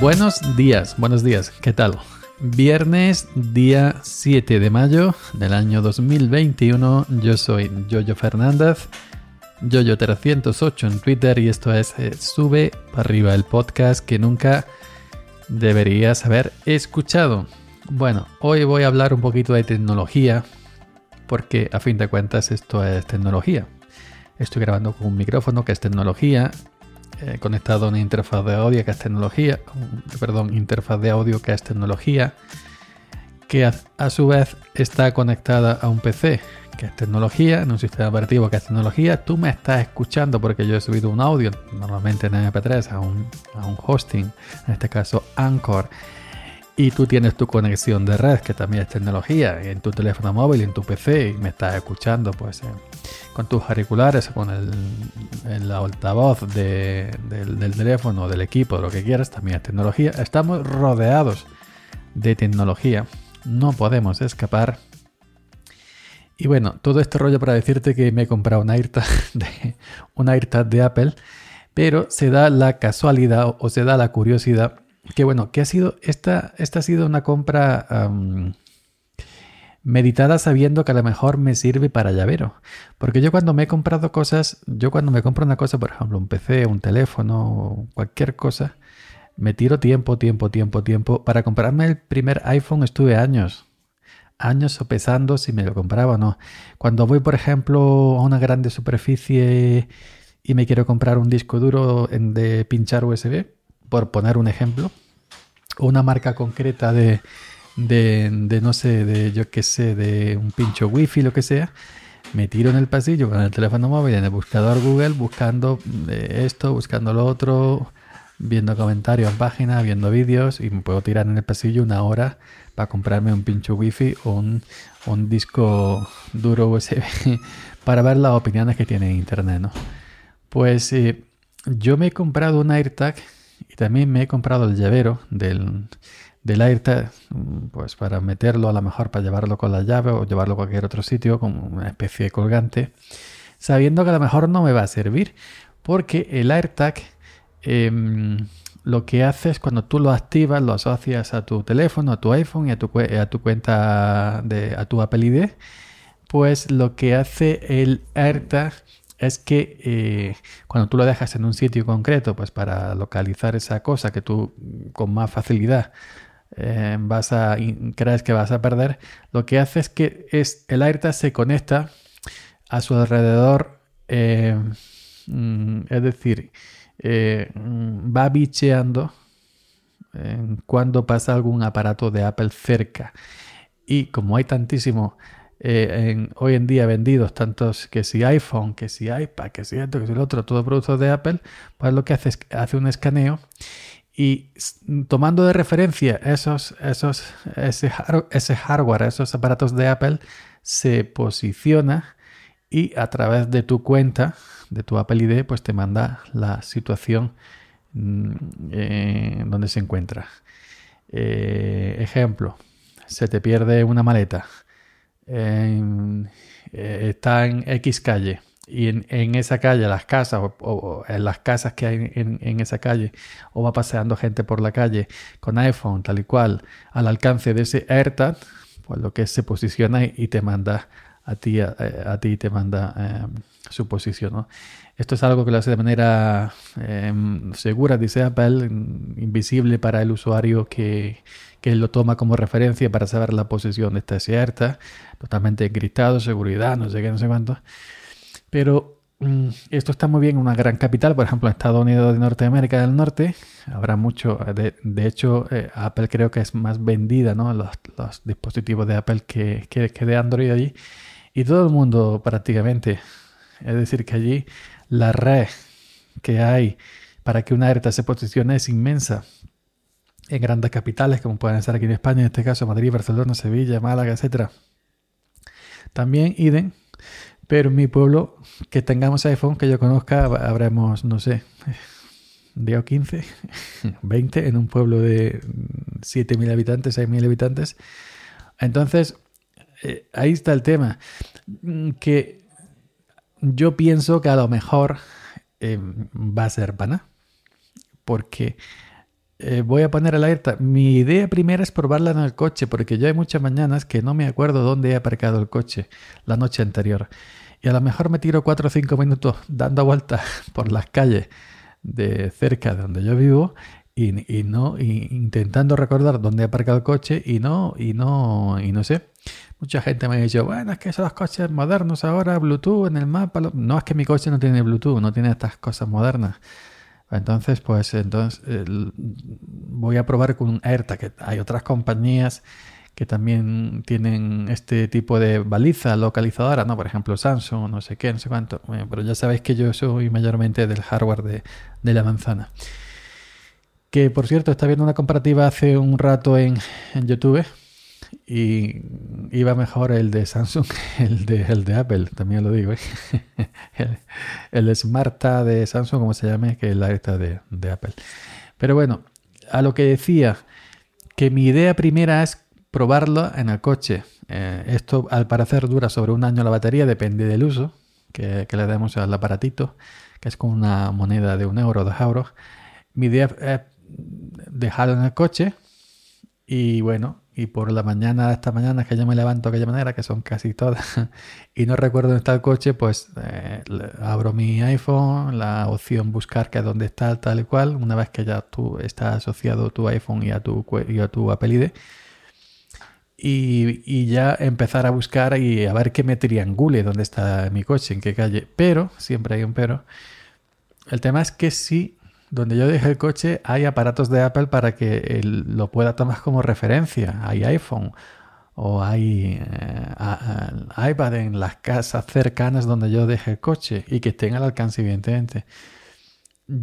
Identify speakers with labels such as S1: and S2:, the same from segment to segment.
S1: Buenos días, buenos días, ¿qué tal? Viernes, día 7 de mayo del año 2021. Yo soy Jojo Fernández, Jojo308 en Twitter y esto es eh, Sube para arriba el podcast que nunca deberías haber escuchado. Bueno, hoy voy a hablar un poquito de tecnología porque a fin de cuentas esto es tecnología. Estoy grabando con un micrófono que es tecnología, eh, conectado a una interfaz de audio que es tecnología, perdón, interfaz de audio que es tecnología, que a, su vez está conectada a un PC que es tecnología, en un sistema operativo que es tecnología. Tú me estás escuchando porque yo he subido un audio, normalmente en MP3, a un, a un hosting, en este caso Anchor y tú tienes tu conexión de red, que también es tecnología, en tu teléfono móvil, en tu PC, y me estás escuchando pues eh, con tus auriculares, con el, altavoz del, del, teléfono, del equipo, lo que quieras, también es tecnología. Estamos rodeados de tecnología, no podemos escapar. Y bueno, todo este rollo para decirte que me he comprado una AirTag de, una AirTag de Apple, pero se da la casualidad o se da la curiosidad que bueno, que ha sido, esta, esta ha sido una compra meditada sabiendo que a lo mejor me sirve para llavero. Porque yo cuando me he comprado cosas, yo cuando me compro una cosa, por ejemplo, un PC, un teléfono, cualquier cosa, me tiro tiempo, tiempo, tiempo, tiempo. Para comprarme el primer iPhone estuve años. Años sopesando si me lo compraba o no. Cuando voy, por ejemplo, a una grande superficie y me quiero comprar un disco duro de pinchar USB, por poner un ejemplo, una marca concreta de, de, no sé, de yo qué sé, de un pincho wifi, lo que sea, me tiro en el pasillo con el teléfono móvil en el buscador Google buscando esto, buscando lo otro, viendo comentarios en página, viendo vídeos y me puedo tirar en el pasillo una hora para comprarme un pincho wifi o un, un disco duro USB para ver las opiniones que tiene en internet, ¿no? Pues eh, yo me he comprado un AirTag y también me he comprado el llavero del, del AirTag, pues para meterlo a lo mejor para llevarlo con la llave o llevarlo a cualquier otro sitio como una especie de colgante, sabiendo que a lo mejor no me va a servir, porque el AirTag em, lo que hace es cuando tú lo activas, lo asocias a tu teléfono, a tu iPhone y a tu, a tu cuenta de a tu Apple ID, pues lo que hace el AirTag es que eh, cuando tú lo dejas en un sitio concreto, pues para localizar esa cosa que tú con más facilidad eh, vas a crees que vas a perder, lo que hace es que es, el AirTag se conecta a su alrededor, eh, mm, es decir, mm, va bicheando cuando pasa algún aparato de Apple cerca. Y como hay tantísimo eh, hoy en día vendidos tantos que si iPhone, que si iPad, que si esto, que si el otro, todo producto de Apple, pues lo que hace es hace un escaneo y tomando de referencia esos, esos, ese, ese hardware, esos aparatos de Apple, se posiciona y a través de tu cuenta, de tu Apple ID, pues te manda la situación mm, eh, donde se encuentra. Eh, ejemplo, se te pierde una maleta eh, está en X calle y en, esa calle, las casas o, en las casas que hay en, esa calle, o va paseando gente por la calle con iPhone tal y cual al alcance de ese AirTag, pues lo que se posiciona y te manda a ti, a, ti te manda eh, su posición. Esto es algo que lo hace de manera em, segura, dice Apple, invisible para el usuario que, que lo toma como referencia para saber la posición de esta cierta, totalmente encriptado, seguridad, no sé qué, no sé cuánto. Pero mm, esto está muy bien en una gran capital, por ejemplo, en Estados Unidos de Norteamérica del Norte. Habrá mucho, de, hecho, eh, Apple creo que es más vendida, ¿no? Los, dispositivos de Apple que, que, que de Android allí. Y todo el mundo prácticamente. Es decir, que allí la red que hay para que una alerta se posicione es inmensa en grandes capitales como pueden ser aquí en España, en este caso Madrid, Barcelona, Sevilla, Málaga, etc. También IDEN, pero en mi pueblo que tengamos iPhone que yo conozca habremos, no sé, 10 o 15, 20 en un pueblo de 7.000 habitantes, 6.000 habitantes. Entonces, eh, ahí está el tema, que yo pienso que a lo mejor eh, va a ser pana, porque eh, voy a poner el AirTag. Mi idea primera es probarla en el coche, porque yo hay muchas mañanas que no me acuerdo dónde he aparcado el coche la noche anterior. Y a lo mejor me tiro 4 o 5 minutos dando vueltas por las calles de cerca de donde yo vivo y, no intentando recordar dónde he aparcado el coche y no y no y no sé mucha gente me ha dicho bueno es que esos coches modernos ahora Bluetooth en el mapa no es que mi coche no tiene Bluetooth no tiene estas cosas modernas entonces pues entonces voy a probar con AirTag hay otras compañías que también tienen este tipo de baliza localizadora, ¿no? Por ejemplo, Samsung, no sé qué, no sé cuánto. pero ya sabéis que yo soy mayormente del hardware de, de la manzana. Que por cierto, está viendo una comparativa hace un rato en, YouTube y iba mejor el de Samsung el de, el de Apple, también lo digo. ¿eh? el, el Smarta de Samsung, como se llame, que el esta de, de Apple. Pero bueno, a lo que decía, que mi idea primera es probarlo en el coche. Eh, esto al parecer dura sobre un año la batería, depende del uso que, que le demos al aparatito, que es con una moneda de un euro dos euros. Mi idea es dejarlo en el coche y bueno, y por la mañana, esta mañana que yo me levanto de aquella manera, que son casi todas, y no recuerdo dónde está el coche, pues eh, abro mi iPhone, la opción buscar que es donde está tal y cual, una vez que ya tú está asociado tu iPhone y a tu, y a tu Apple ID, y, y, ya empezar a buscar y a ver que me triangule dónde está mi coche, en qué calle. Pero, siempre hay un pero, el tema es que si donde yo dejé el coche hay aparatos de Apple para que lo pueda tomar como referencia. Hay iPhone o hay eh, iPad en las casas cercanas donde yo dejé el coche y que estén al alcance, evidentemente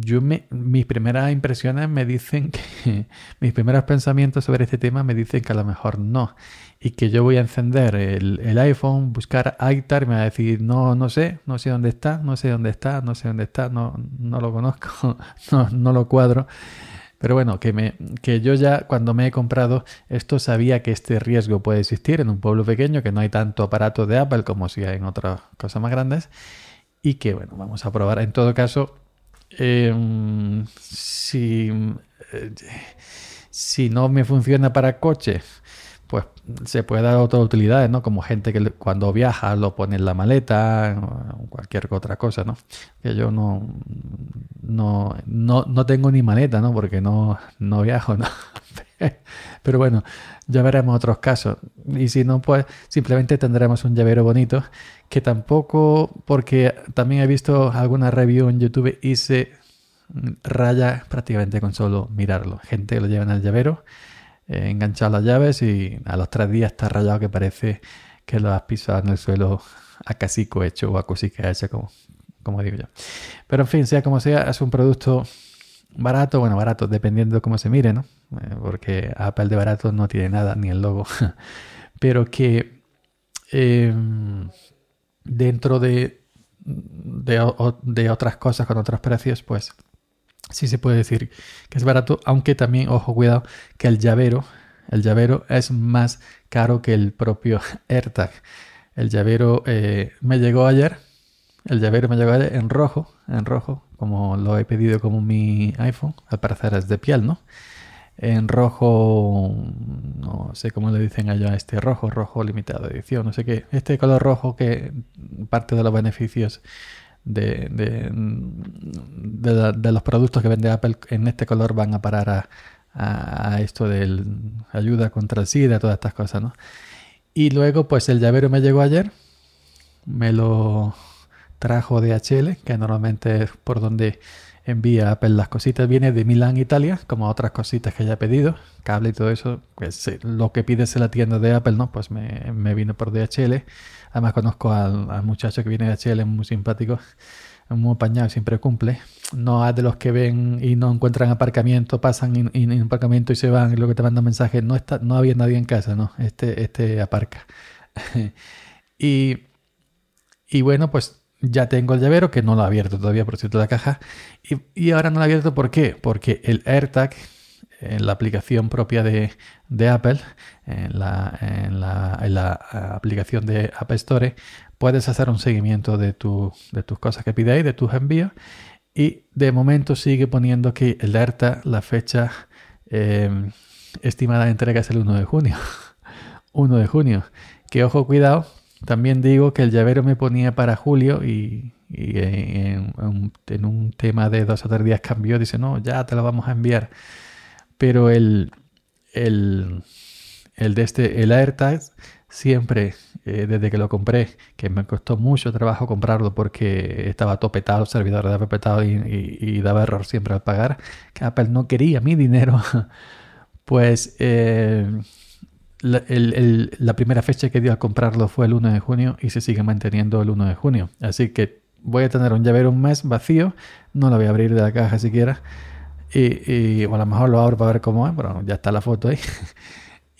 S1: yo mis primeras impresiones me dicen que mis primeros pensamientos sobre este tema me dicen que a lo mejor no y que yo voy a encender el, iPhone, buscar iTar y me va a decir no, no sé, no sé dónde está, no sé dónde está, no sé dónde está, no, no lo conozco, no, no lo cuadro. Pero bueno, que, me, que yo ya cuando me he comprado esto sabía que este riesgo puede existir en un pueblo pequeño, que no hay tanto aparato de Apple como si hay en otras cosas más grandes y que bueno, vamos a probar. En todo caso, Em, si, eh, si no me funciona para coches, pues se puede dar otras utilidades, ¿no? Como gente que cuando viaja lo pone en la maleta o cualquier otra cosa, ¿no? Que yo no, no, no, no tengo ni maleta, ¿no? Porque no, no viajo, ¿no? Pero bueno, ya veremos otros casos. Y si no, pues simplemente tendremos un llavero bonito, que tampoco, porque también he visto alguna review en YouTube y se raya prácticamente con solo mirarlo. Gente que lo lleva en el llavero, eh, enganchado las llaves y a los tres días está rayado que parece que lo has pisado en el suelo a casi hecho o a cosica hecha, como, como digo yo. Pero en fin, sea como sea, es un producto barato, bueno, barato, dependiendo de cómo se mire, ¿no? Eh, porque Apple de barato no tiene nada, ni el logo. Pero que em, dentro de, de, otras cosas con otros precios, pues sí se puede decir que es barato, aunque también, ojo, cuidado, que el llavero, el llavero es más caro que el propio AirTag. El llavero eh, me llegó ayer, el llavero me llegó en rojo, en rojo, como lo he pedido como mi iPhone, al parecer es de piel, ¿no? En rojo, no sé cómo le dicen allá, este rojo, rojo limitado edición, no sé qué. Este color rojo que parte de los beneficios de, de, los productos que vende Apple en este color van a parar a, a, esto de ayuda contra el SIDA, todas estas cosas, ¿no? Y luego, pues el llavero me llegó ayer, me lo trajo DHL, que normalmente es por donde envía Apple las cositas, viene de Milán, Italia, como otras cositas que haya pedido, cable y todo eso, pues lo que pides en la tienda de Apple, ¿no? Pues me, me vino por DHL. Además conozco al, muchacho que viene de DHL, muy simpático, muy apañado, siempre cumple. No es de los que ven y no encuentran aparcamiento, pasan en aparcamiento y se van y luego te mandan mensajes, no está, no había nadie en casa, no, este, este aparca. y, y bueno, pues ya tengo el llavero, que no lo he abierto todavía, por cierto, la caja. Y, ahora no lo he abierto, ¿por qué? Porque el AirTag, en la aplicación propia de, Apple, en la, en, la, aplicación de App Store, puedes hacer un seguimiento de, tu, de tus cosas que pidáis, de tus envíos. Y de momento sigue poniendo que el AirTag, la fecha Em, estimada entrega es el 1 de junio. 1 de junio. Que ojo, cuidado. También digo que el llavero me ponía para julio y, en, un, tema de dos o tres días cambió. Dice, no, ya te lo vamos a enviar. Pero el, el, el de este, el AirTag, siempre, eh, desde que lo compré, que me costó mucho trabajo comprarlo porque estaba topetado, el servidor estaba petado y, daba error siempre al pagar, que Apple no quería mi dinero, pues eh, la, primera fecha que dio a comprarlo fue el 1 de junio y se sigue manteniendo el 1 de junio. Así que voy a tener un llavero un mes vacío, no lo voy a abrir de la caja siquiera. Y, y a lo mejor lo abro para ver cómo es, pero ya está la foto ahí.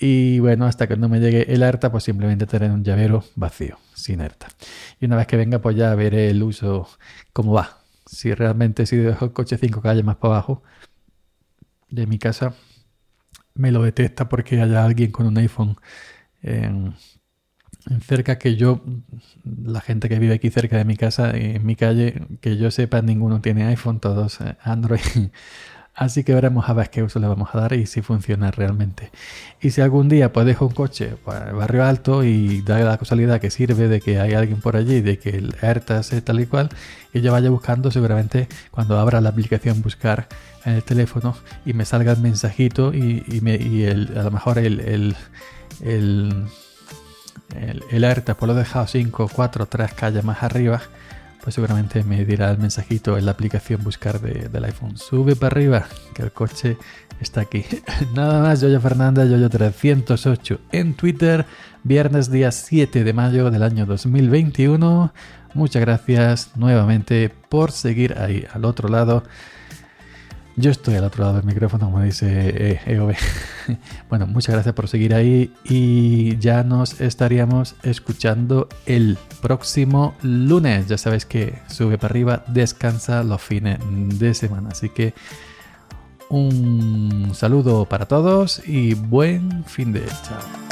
S1: Y bueno, hasta que no me llegue el ARTA, pues simplemente tener un llavero vacío, sin ARTA. Y una vez que venga, pues ya veré el uso, cómo va. Si realmente si dejo el coche cinco calles más para abajo de mi casa, me lo detecta porque haya alguien con un iPhone en, cerca que yo, la gente que vive aquí cerca de mi casa, en mi calle, que yo sepa, ninguno tiene iPhone, todos eh, Android. Así que veremos a ver qué uso le vamos a dar y si funciona realmente. Y si algún día pues dejo un coche para el barrio alto y da la casualidad que sirve de que hay alguien por allí, de que el AirTag es tal y cual, y yo vaya buscando seguramente cuando abra la aplicación buscar en el teléfono y me salga el mensajito y, a lo mejor el, el, pues lo he dejado 5, 4, 3 calles más arriba pues seguramente me dirá el mensajito en la aplicación buscar del iPhone. Sube para arriba, que el coche está aquí. Nada más, Yoyo Fernández, Yoyo308 en Twitter, viernes día 7 de mayo del año 2021. Muchas gracias nuevamente por seguir ahí al otro lado yo estoy al otro lado del micrófono, como dice EOB. Eh, bueno, muchas gracias por seguir ahí y ya nos estaríamos escuchando el próximo lunes. Ya sabéis que sube para arriba, descansa los fines de semana. Así que un saludo para todos y buen fin de chao.